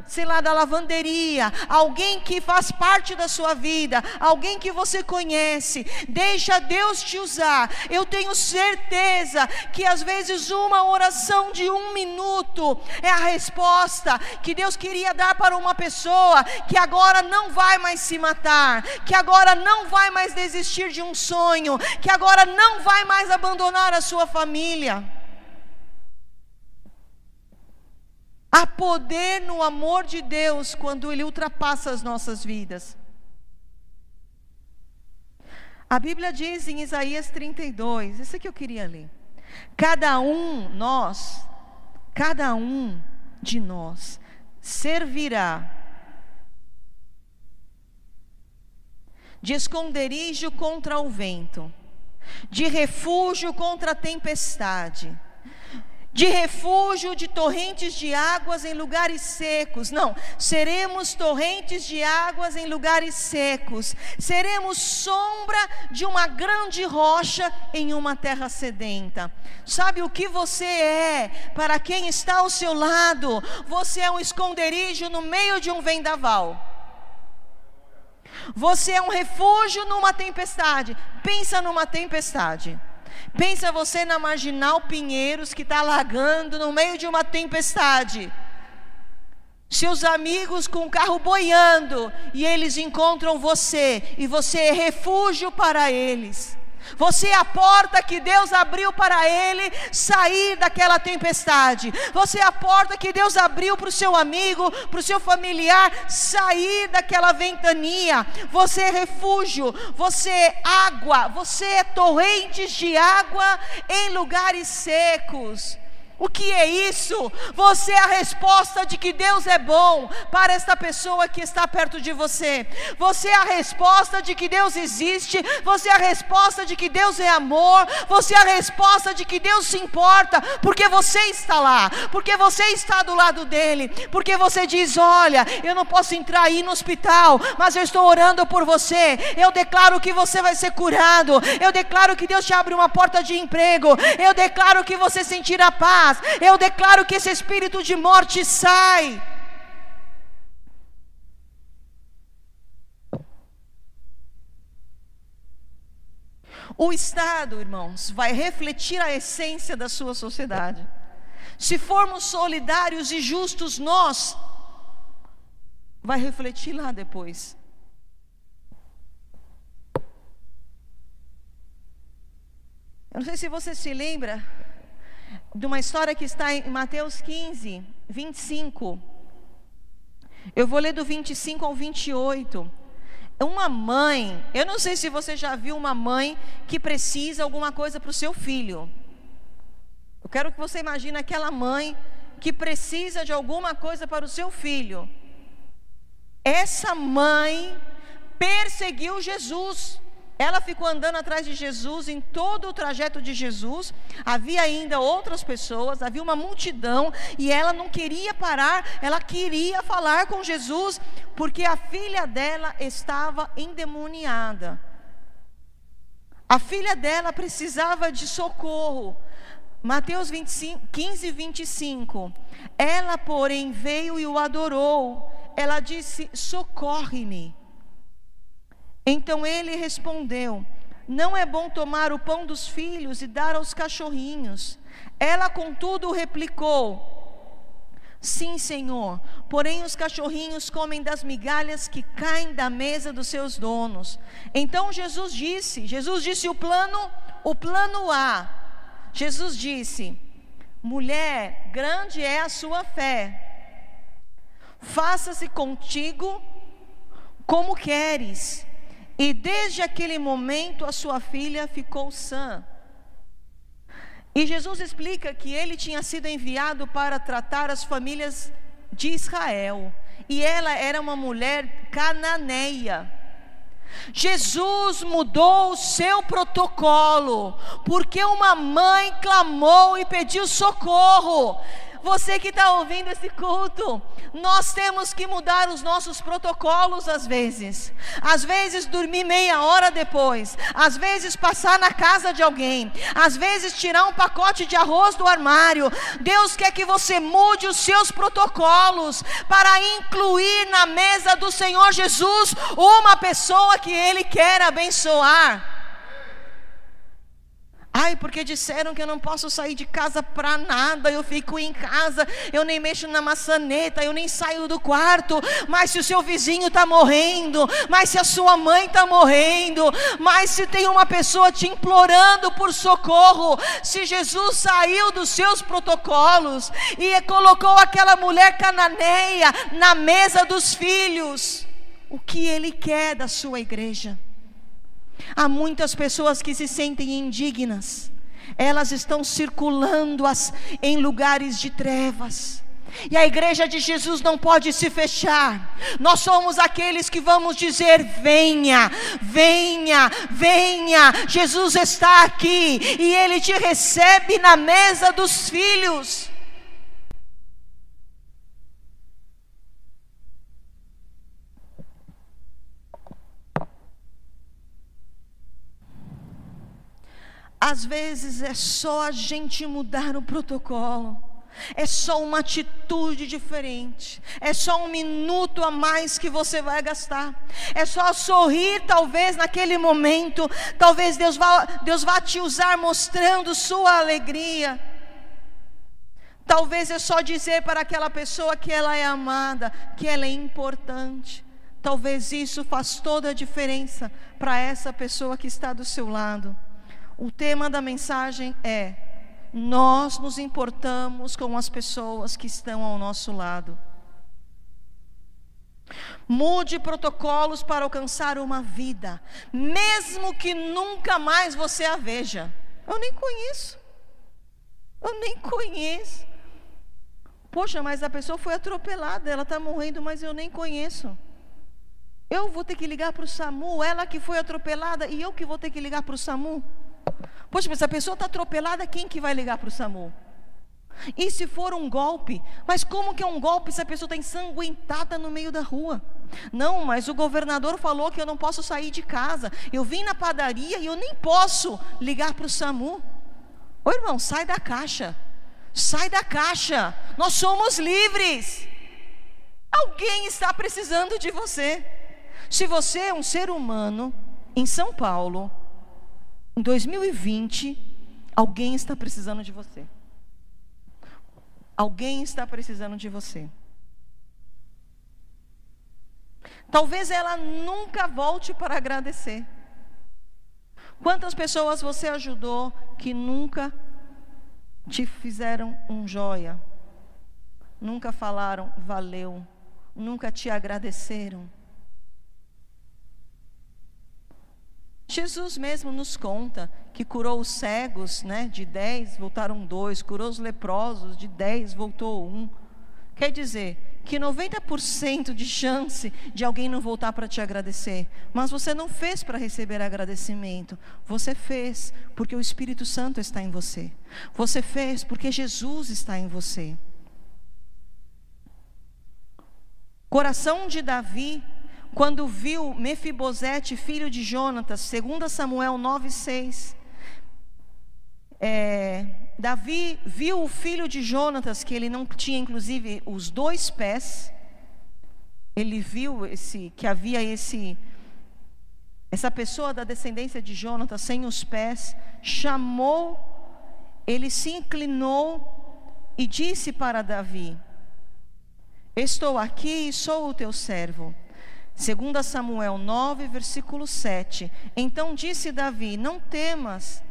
Speaker 1: sei lá, da lavanderia, alguém que faz parte da sua vida, alguém que você conhece, deixa Deus te usar. Eu tenho certeza que às vezes uma oração de um minuto é a resposta que Deus queria dar para uma pessoa que agora não vai mais se matar, que agora não vai mais desistir de um sonho, que agora não vai mais abandonar a sua família. Há poder no amor de Deus quando Ele ultrapassa as nossas vidas. A Bíblia diz em Isaías 32, isso que eu queria ler. Cada um, nós, cada um de nós servirá de esconderijo contra o vento, de refúgio contra a tempestade de refúgio de torrentes de águas em lugares secos. Não, seremos torrentes de águas em lugares secos. Seremos sombra de uma grande rocha em uma terra sedenta. Sabe o que você é para quem está ao seu lado? Você é um esconderijo no meio de um vendaval. Você é um refúgio numa tempestade. Pensa numa tempestade. Pensa você na marginal Pinheiros que está alagando no meio de uma tempestade. Seus amigos com o carro boiando e eles encontram você e você é refúgio para eles. Você é a porta que Deus abriu para ele sair daquela tempestade. Você é a porta que Deus abriu para o seu amigo, para o seu familiar sair daquela ventania. Você é refúgio, você é água, você é torrentes de água em lugares secos. O que é isso? Você é a resposta de que Deus é bom para esta pessoa que está perto de você. Você é a resposta de que Deus existe. Você é a resposta de que Deus é amor. Você é a resposta de que Deus se importa, porque você está lá, porque você está do lado dele, porque você diz: Olha, eu não posso entrar aí no hospital, mas eu estou orando por você. Eu declaro que você vai ser curado. Eu declaro que Deus te abre uma porta de emprego. Eu declaro que você sentirá paz paz. Eu declaro que esse espírito de morte sai. O Estado, irmãos, vai refletir a essência da sua sociedade. Se formos solidários e justos, nós, vai refletir lá depois. Eu não sei se você se lembra de uma história que está em Mateus 15, 25. Eu vou ler do 25 ao 28. Uma mãe, eu não sei se você já viu uma mãe que precisa alguma coisa para o seu filho. Eu quero que você imagine aquela mãe que precisa de alguma coisa para o seu filho. Essa mãe perseguiu Jesus. Ela ficou andando atrás de Jesus em todo o trajeto de Jesus. Havia ainda outras pessoas, havia uma multidão e ela não queria parar, ela queria falar com Jesus, porque a filha dela estava endemoniada. A filha dela precisava de socorro. Mateus 25, 15, 25. Ela, porém, veio e o adorou. Ela disse: Socorre-me. Então ele respondeu: Não é bom tomar o pão dos filhos e dar aos cachorrinhos. Ela, contudo, replicou: Sim, Senhor, porém os cachorrinhos comem das migalhas que caem da mesa dos seus donos. Então Jesus disse: Jesus disse o plano, o plano A. Jesus disse: Mulher, grande é a sua fé faça-se contigo como queres. E desde aquele momento a sua filha ficou sã. E Jesus explica que ele tinha sido enviado para tratar as famílias de Israel. E ela era uma mulher cananeia. Jesus mudou o seu protocolo, porque uma mãe clamou e pediu socorro. Você que está ouvindo esse culto, nós temos que mudar os nossos protocolos às vezes. Às vezes dormir meia hora depois, às vezes passar na casa de alguém, às vezes tirar um pacote de arroz do armário. Deus quer que você mude os seus protocolos para incluir na mesa do Senhor Jesus uma pessoa que Ele quer abençoar. Ai, porque disseram que eu não posso sair de casa para nada, eu fico em casa, eu nem mexo na maçaneta, eu nem saio do quarto. Mas se o seu vizinho está morrendo, mas se a sua mãe está morrendo, mas se tem uma pessoa te implorando por socorro, se Jesus saiu dos seus protocolos e colocou aquela mulher cananeia na mesa dos filhos, o que ele quer da sua igreja? Há muitas pessoas que se sentem indignas, elas estão circulando as, em lugares de trevas. E a igreja de Jesus não pode se fechar. Nós somos aqueles que vamos dizer: venha, venha, venha. Jesus está aqui e ele te recebe na mesa dos filhos. Às vezes é só a gente mudar o protocolo. É só uma atitude diferente. É só um minuto a mais que você vai gastar. É só sorrir, talvez, naquele momento. Talvez Deus vá, Deus vá te usar mostrando sua alegria. Talvez é só dizer para aquela pessoa que ela é amada, que ela é importante. Talvez isso faz toda a diferença para essa pessoa que está do seu lado. O tema da mensagem é: nós nos importamos com as pessoas que estão ao nosso lado. Mude protocolos para alcançar uma vida, mesmo que nunca mais você a veja. Eu nem conheço. Eu nem conheço. Poxa, mas a pessoa foi atropelada, ela está morrendo, mas eu nem conheço. Eu vou ter que ligar para o SAMU, ela que foi atropelada, e eu que vou ter que ligar para o SAMU. Poxa, mas a pessoa está atropelada, quem que vai ligar para o SAMU? E se for um golpe? Mas como que é um golpe se a pessoa está ensanguentada no meio da rua? Não, mas o governador falou que eu não posso sair de casa. Eu vim na padaria e eu nem posso ligar para o SAMU. Ô irmão, sai da caixa. Sai da caixa. Nós somos livres. Alguém está precisando de você. Se você é um ser humano em São Paulo, em 2020, alguém está precisando de você. Alguém está precisando de você. Talvez ela nunca volte para agradecer. Quantas pessoas você ajudou que nunca te fizeram um joia, nunca falaram valeu, nunca te agradeceram? Jesus mesmo nos conta que curou os cegos, né, de dez voltaram dois, curou os leprosos, de dez voltou um. Quer dizer que 90% de chance de alguém não voltar para te agradecer, mas você não fez para receber agradecimento, você fez porque o Espírito Santo está em você, você fez porque Jesus está em você. Coração de Davi quando viu Mefibosete, filho de Jonatas, 2 Samuel 9,6. É, Davi viu o filho de Jonatas, que ele não tinha inclusive os dois pés. Ele viu esse que havia esse essa pessoa da descendência de Jonatas sem os pés, chamou, ele se inclinou e disse para Davi: Estou aqui e sou o teu servo. 2 Samuel 9, versículo 7. Então disse Davi: Não temas,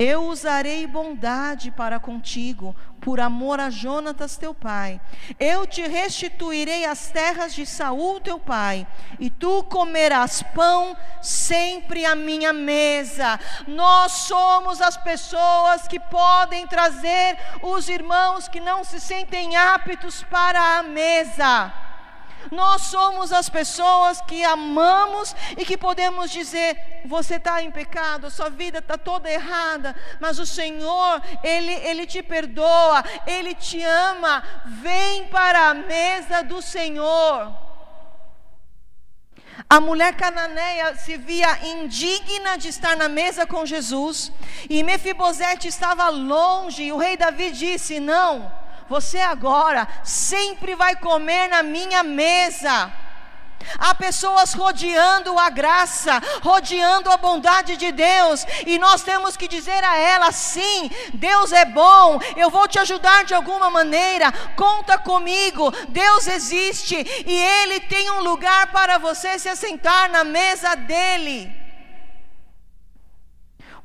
Speaker 1: Eu usarei bondade para contigo, por amor a Jonatas teu pai. Eu te restituirei as terras de Saul teu pai, e tu comerás pão sempre à minha mesa. Nós somos as pessoas que podem trazer os irmãos que não se sentem aptos para a mesa. Nós somos as pessoas que amamos e que podemos dizer: você está em pecado, sua vida está toda errada, mas o Senhor, Ele, Ele te perdoa, Ele te ama. Vem para a mesa do Senhor. A mulher cananeia se via indigna de estar na mesa com Jesus, e Mefibosete estava longe, e o rei Davi disse: Não, você agora sempre vai comer na minha mesa. Há pessoas rodeando a graça, rodeando a bondade de Deus, e nós temos que dizer a ela: sim, Deus é bom, eu vou te ajudar de alguma maneira, conta comigo, Deus existe e Ele tem um lugar para você se assentar na mesa dEle.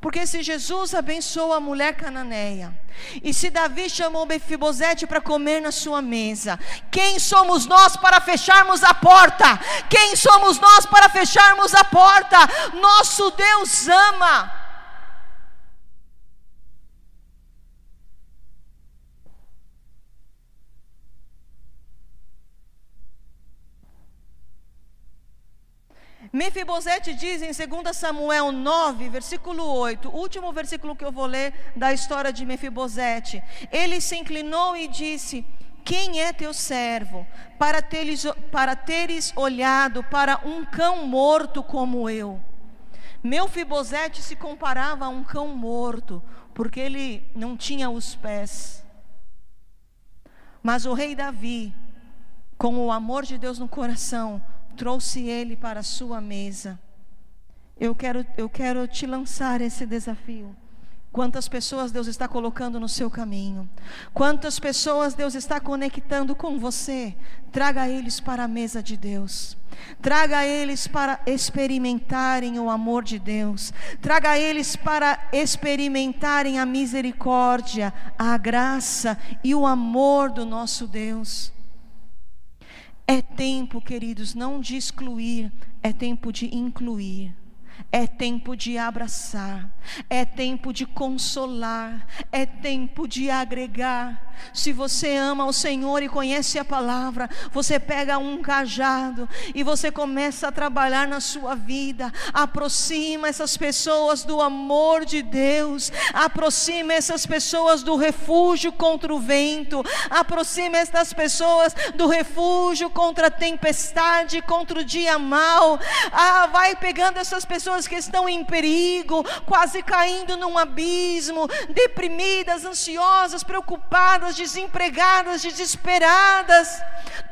Speaker 1: Porque se Jesus abençoou a mulher cananeia, e se Davi chamou Mefibosete para comer na sua mesa, quem somos nós para fecharmos a porta? Quem somos nós para fecharmos a porta? Nosso Deus ama. Mefibosete diz em 2 Samuel 9, versículo 8, o último versículo que eu vou ler da história de Mefibosete. Ele se inclinou e disse: Quem é teu servo para teres, para teres olhado para um cão morto como eu? Mefibosete se comparava a um cão morto, porque ele não tinha os pés. Mas o rei Davi, com o amor de Deus no coração, trouxe ele para a sua mesa. Eu quero, eu quero te lançar esse desafio. Quantas pessoas Deus está colocando no seu caminho? Quantas pessoas Deus está conectando com você? Traga eles para a mesa de Deus. Traga eles para experimentarem o amor de Deus. Traga eles para experimentarem a misericórdia, a graça e o amor do nosso Deus. É tempo, queridos, não de excluir, é tempo de incluir. É tempo de abraçar, é tempo de consolar, é tempo de agregar. Se você ama o Senhor e conhece a palavra, você pega um cajado e você começa a trabalhar na sua vida. Aproxima essas pessoas do amor de Deus, aproxima essas pessoas do refúgio contra o vento, aproxima essas pessoas do refúgio contra a tempestade, contra o dia mau. Ah, vai pegando essas pessoas pessoas que estão em perigo, quase caindo num abismo, deprimidas, ansiosas, preocupadas, desempregadas, desesperadas,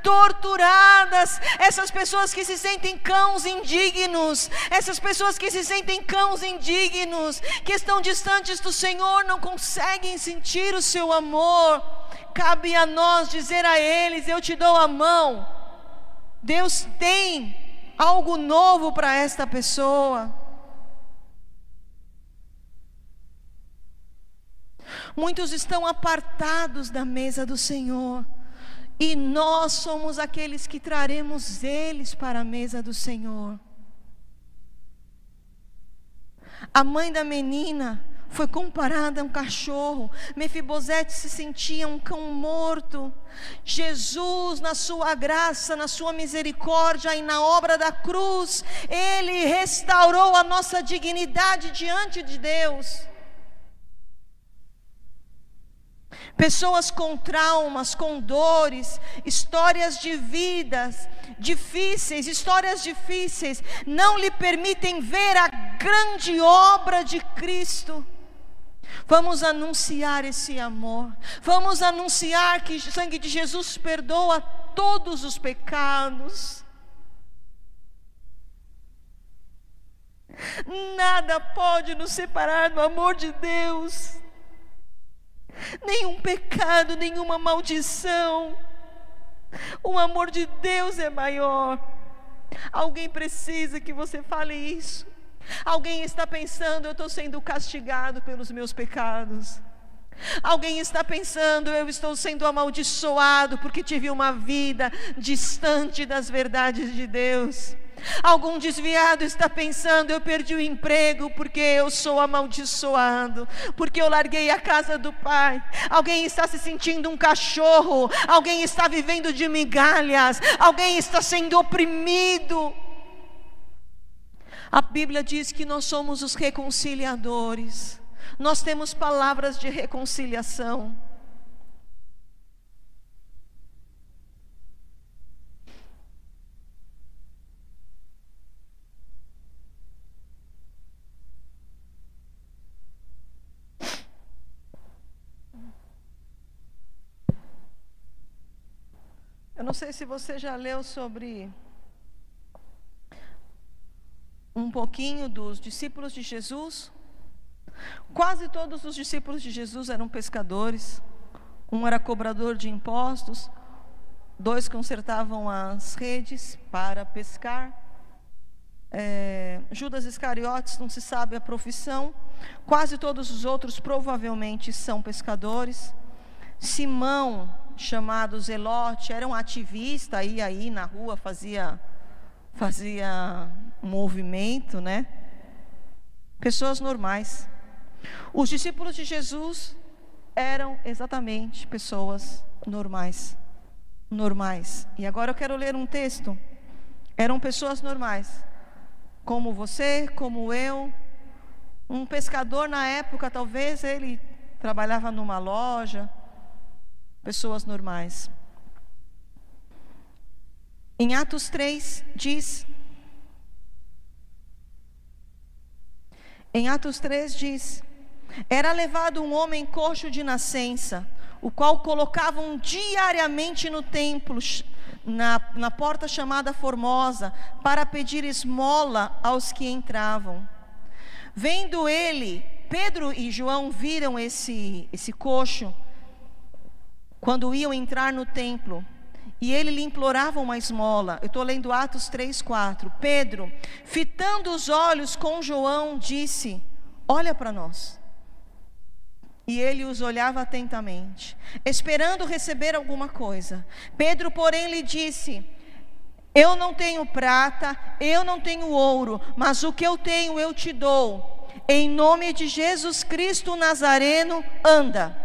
Speaker 1: torturadas, essas pessoas que se sentem cãos indignos, essas pessoas que se sentem cãos indignos, que estão distantes do Senhor, não conseguem sentir o seu amor. Cabe a nós dizer a eles: Eu te dou a mão. Deus tem algo novo para esta pessoa. Muitos estão apartados da mesa do Senhor. E nós somos aqueles que traremos eles para a mesa do Senhor. A mãe da menina foi comparada a um cachorro. Mefibosete se sentia um cão morto. Jesus, na sua graça, na sua misericórdia e na obra da cruz, ele restaurou a nossa dignidade diante de Deus. Pessoas com traumas, com dores, histórias de vidas difíceis, histórias difíceis, não lhe permitem ver a grande obra de Cristo. Vamos anunciar esse amor. Vamos anunciar que o sangue de Jesus perdoa todos os pecados. Nada pode nos separar do amor de Deus nenhum pecado, nenhuma maldição. O amor de Deus é maior. Alguém precisa que você fale isso. Alguém está pensando, eu estou sendo castigado pelos meus pecados. Alguém está pensando, eu estou sendo amaldiçoado porque tive uma vida distante das verdades de Deus. Algum desviado está pensando, eu perdi o emprego porque eu sou amaldiçoado, porque eu larguei a casa do pai. Alguém está se sentindo um cachorro, alguém está vivendo de migalhas, alguém está sendo oprimido. A Bíblia diz que nós somos os reconciliadores. Nós temos palavras de reconciliação. Sei se você já leu sobre um pouquinho dos discípulos de Jesus. Quase todos os discípulos de Jesus eram pescadores. Um era cobrador de impostos, dois consertavam as redes para pescar. É, Judas Iscariotes, não se sabe a profissão. Quase todos os outros provavelmente são pescadores. Simão, chamado Zelote, era um ativista, ia aí na rua, fazia, fazia um movimento, né? Pessoas normais. Os discípulos de Jesus eram exatamente pessoas normais. Normais. E agora eu quero ler um texto. Eram pessoas normais. Como você, como eu. Um pescador na época, talvez ele trabalhava numa loja. Pessoas normais. Em Atos 3 diz Em Atos 3 diz: era levado um homem coxo de nascença, o qual colocavam diariamente no templo, na, na porta chamada Formosa, para pedir esmola aos que entravam. Vendo ele, Pedro e João viram esse, esse coxo, quando iam entrar no templo, e ele lhe implorava uma esmola. Eu estou lendo Atos 3, 4. Pedro, fitando os olhos com João, disse: Olha para nós. E ele os olhava atentamente, esperando receber alguma coisa. Pedro, porém, lhe disse: Eu não tenho prata, eu não tenho ouro, mas o que eu tenho eu te dou. Em nome de Jesus Cristo Nazareno, anda.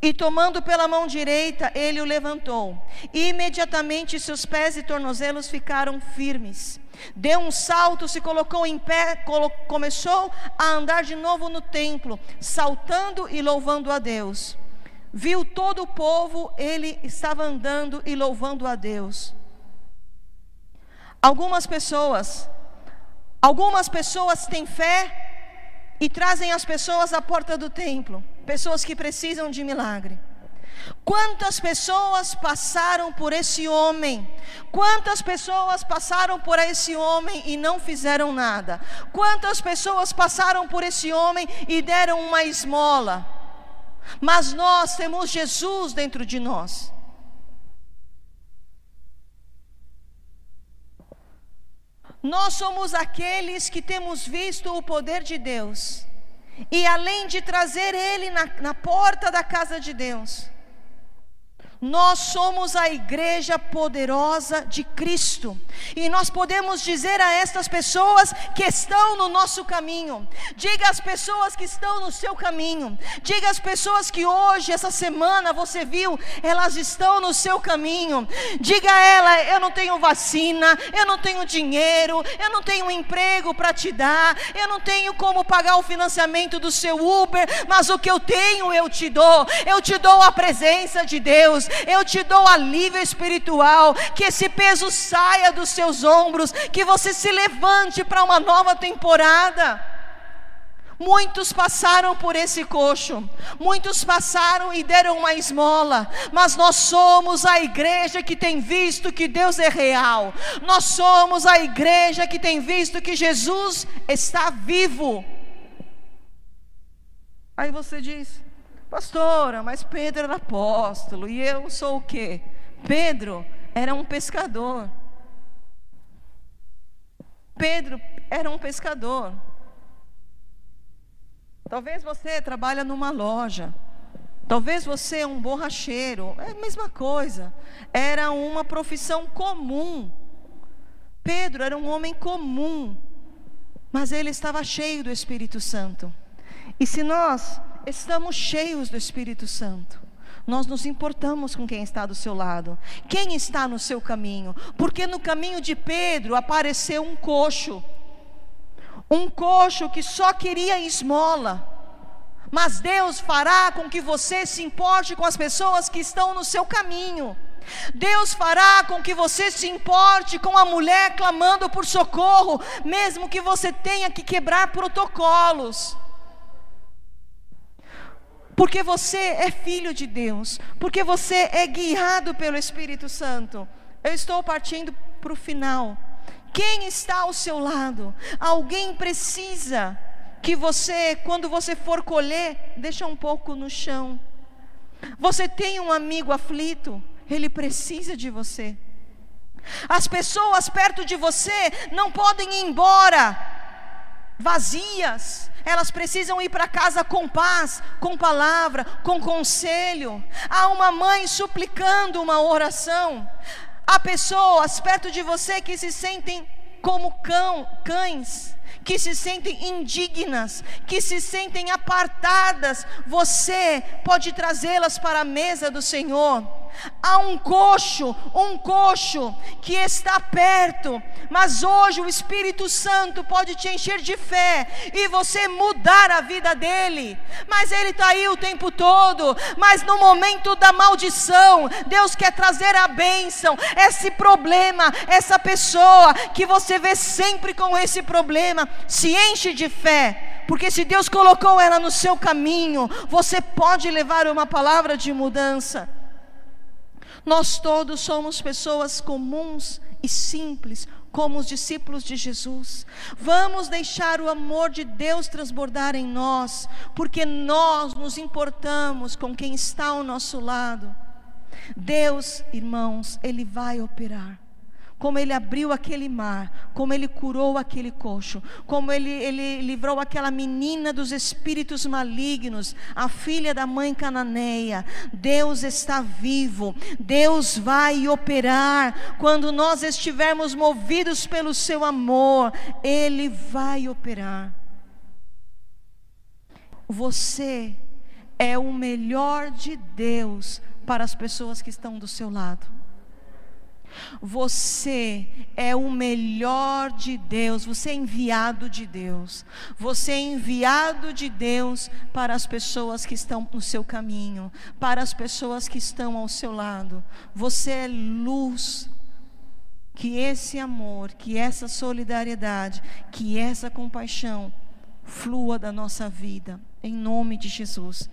Speaker 1: E tomando pela mão direita, ele o levantou. E imediatamente seus pés e tornozelos ficaram firmes. Deu um salto, se colocou em pé, colo começou a andar de novo no templo, saltando e louvando a Deus. Viu todo o povo, ele estava andando e louvando a Deus. Algumas pessoas, algumas pessoas têm fé e trazem as pessoas à porta do templo, pessoas que precisam de milagre. Quantas pessoas passaram por esse homem? Quantas pessoas passaram por esse homem e não fizeram nada? Quantas pessoas passaram por esse homem e deram uma esmola? Mas nós temos Jesus dentro de nós. Nós somos aqueles que temos visto o poder de Deus. E além de trazer Ele na, na porta da casa de Deus, nós somos a igreja poderosa de Cristo. E nós podemos dizer a estas pessoas que estão no nosso caminho. Diga às pessoas que estão no seu caminho. Diga às pessoas que hoje, essa semana, você viu, elas estão no seu caminho. Diga a ela: eu não tenho vacina, eu não tenho dinheiro, eu não tenho emprego para te dar, eu não tenho como pagar o financiamento do seu Uber, mas o que eu tenho eu te dou. Eu te dou a presença de Deus eu te dou alívio espiritual, que esse peso saia dos seus ombros, que você se levante para uma nova temporada. Muitos passaram por esse coxo, muitos passaram e deram uma esmola, mas nós somos a igreja que tem visto que Deus é real, nós somos a igreja que tem visto que Jesus está vivo. Aí você diz, Pastora, mas Pedro era apóstolo e eu sou o quê? Pedro era um pescador. Pedro era um pescador. Talvez você trabalha numa loja. Talvez você é um borracheiro. É a mesma coisa. Era uma profissão comum. Pedro era um homem comum. Mas ele estava cheio do Espírito Santo. E se nós estamos cheios do Espírito Santo, nós nos importamos com quem está do seu lado, quem está no seu caminho, porque no caminho de Pedro apareceu um coxo, um coxo que só queria esmola, mas Deus fará com que você se importe com as pessoas que estão no seu caminho. Deus fará com que você se importe com a mulher clamando por socorro, mesmo que você tenha que quebrar protocolos porque você é filho de Deus, porque você é guiado pelo Espírito Santo. Eu estou partindo para o final. Quem está ao seu lado? Alguém precisa que você, quando você for colher, deixa um pouco no chão. Você tem um amigo aflito, ele precisa de você. As pessoas perto de você não podem ir embora vazias, elas precisam ir para casa com paz, com palavra, com conselho. Há uma mãe suplicando uma oração. Há pessoas perto de você que se sentem como cão, cães, que se sentem indignas, que se sentem apartadas. Você pode trazê-las para a mesa do Senhor. Há um coxo, um coxo que está perto, mas hoje o Espírito Santo pode te encher de fé e você mudar a vida dele. Mas ele está aí o tempo todo, mas no momento da maldição, Deus quer trazer a bênção. Esse problema, essa pessoa que você vê sempre com esse problema, se enche de fé. Porque se Deus colocou ela no seu caminho, você pode levar uma palavra de mudança. Nós todos somos pessoas comuns e simples, como os discípulos de Jesus. Vamos deixar o amor de Deus transbordar em nós, porque nós nos importamos com quem está ao nosso lado. Deus, irmãos, Ele vai operar como ele abriu aquele mar, como ele curou aquele coxo, como ele, ele livrou aquela menina dos espíritos malignos, a filha da mãe cananeia. Deus está vivo, Deus vai operar. Quando nós estivermos movidos pelo seu amor, Ele vai operar. Você é o melhor de Deus para as pessoas que estão do seu lado. Você é o melhor de Deus, você é enviado de Deus. Você é enviado de Deus para as pessoas que estão no seu caminho, para as pessoas que estão ao seu lado. Você é luz. Que esse amor, que essa solidariedade, que essa compaixão flua da nossa vida, em nome de Jesus.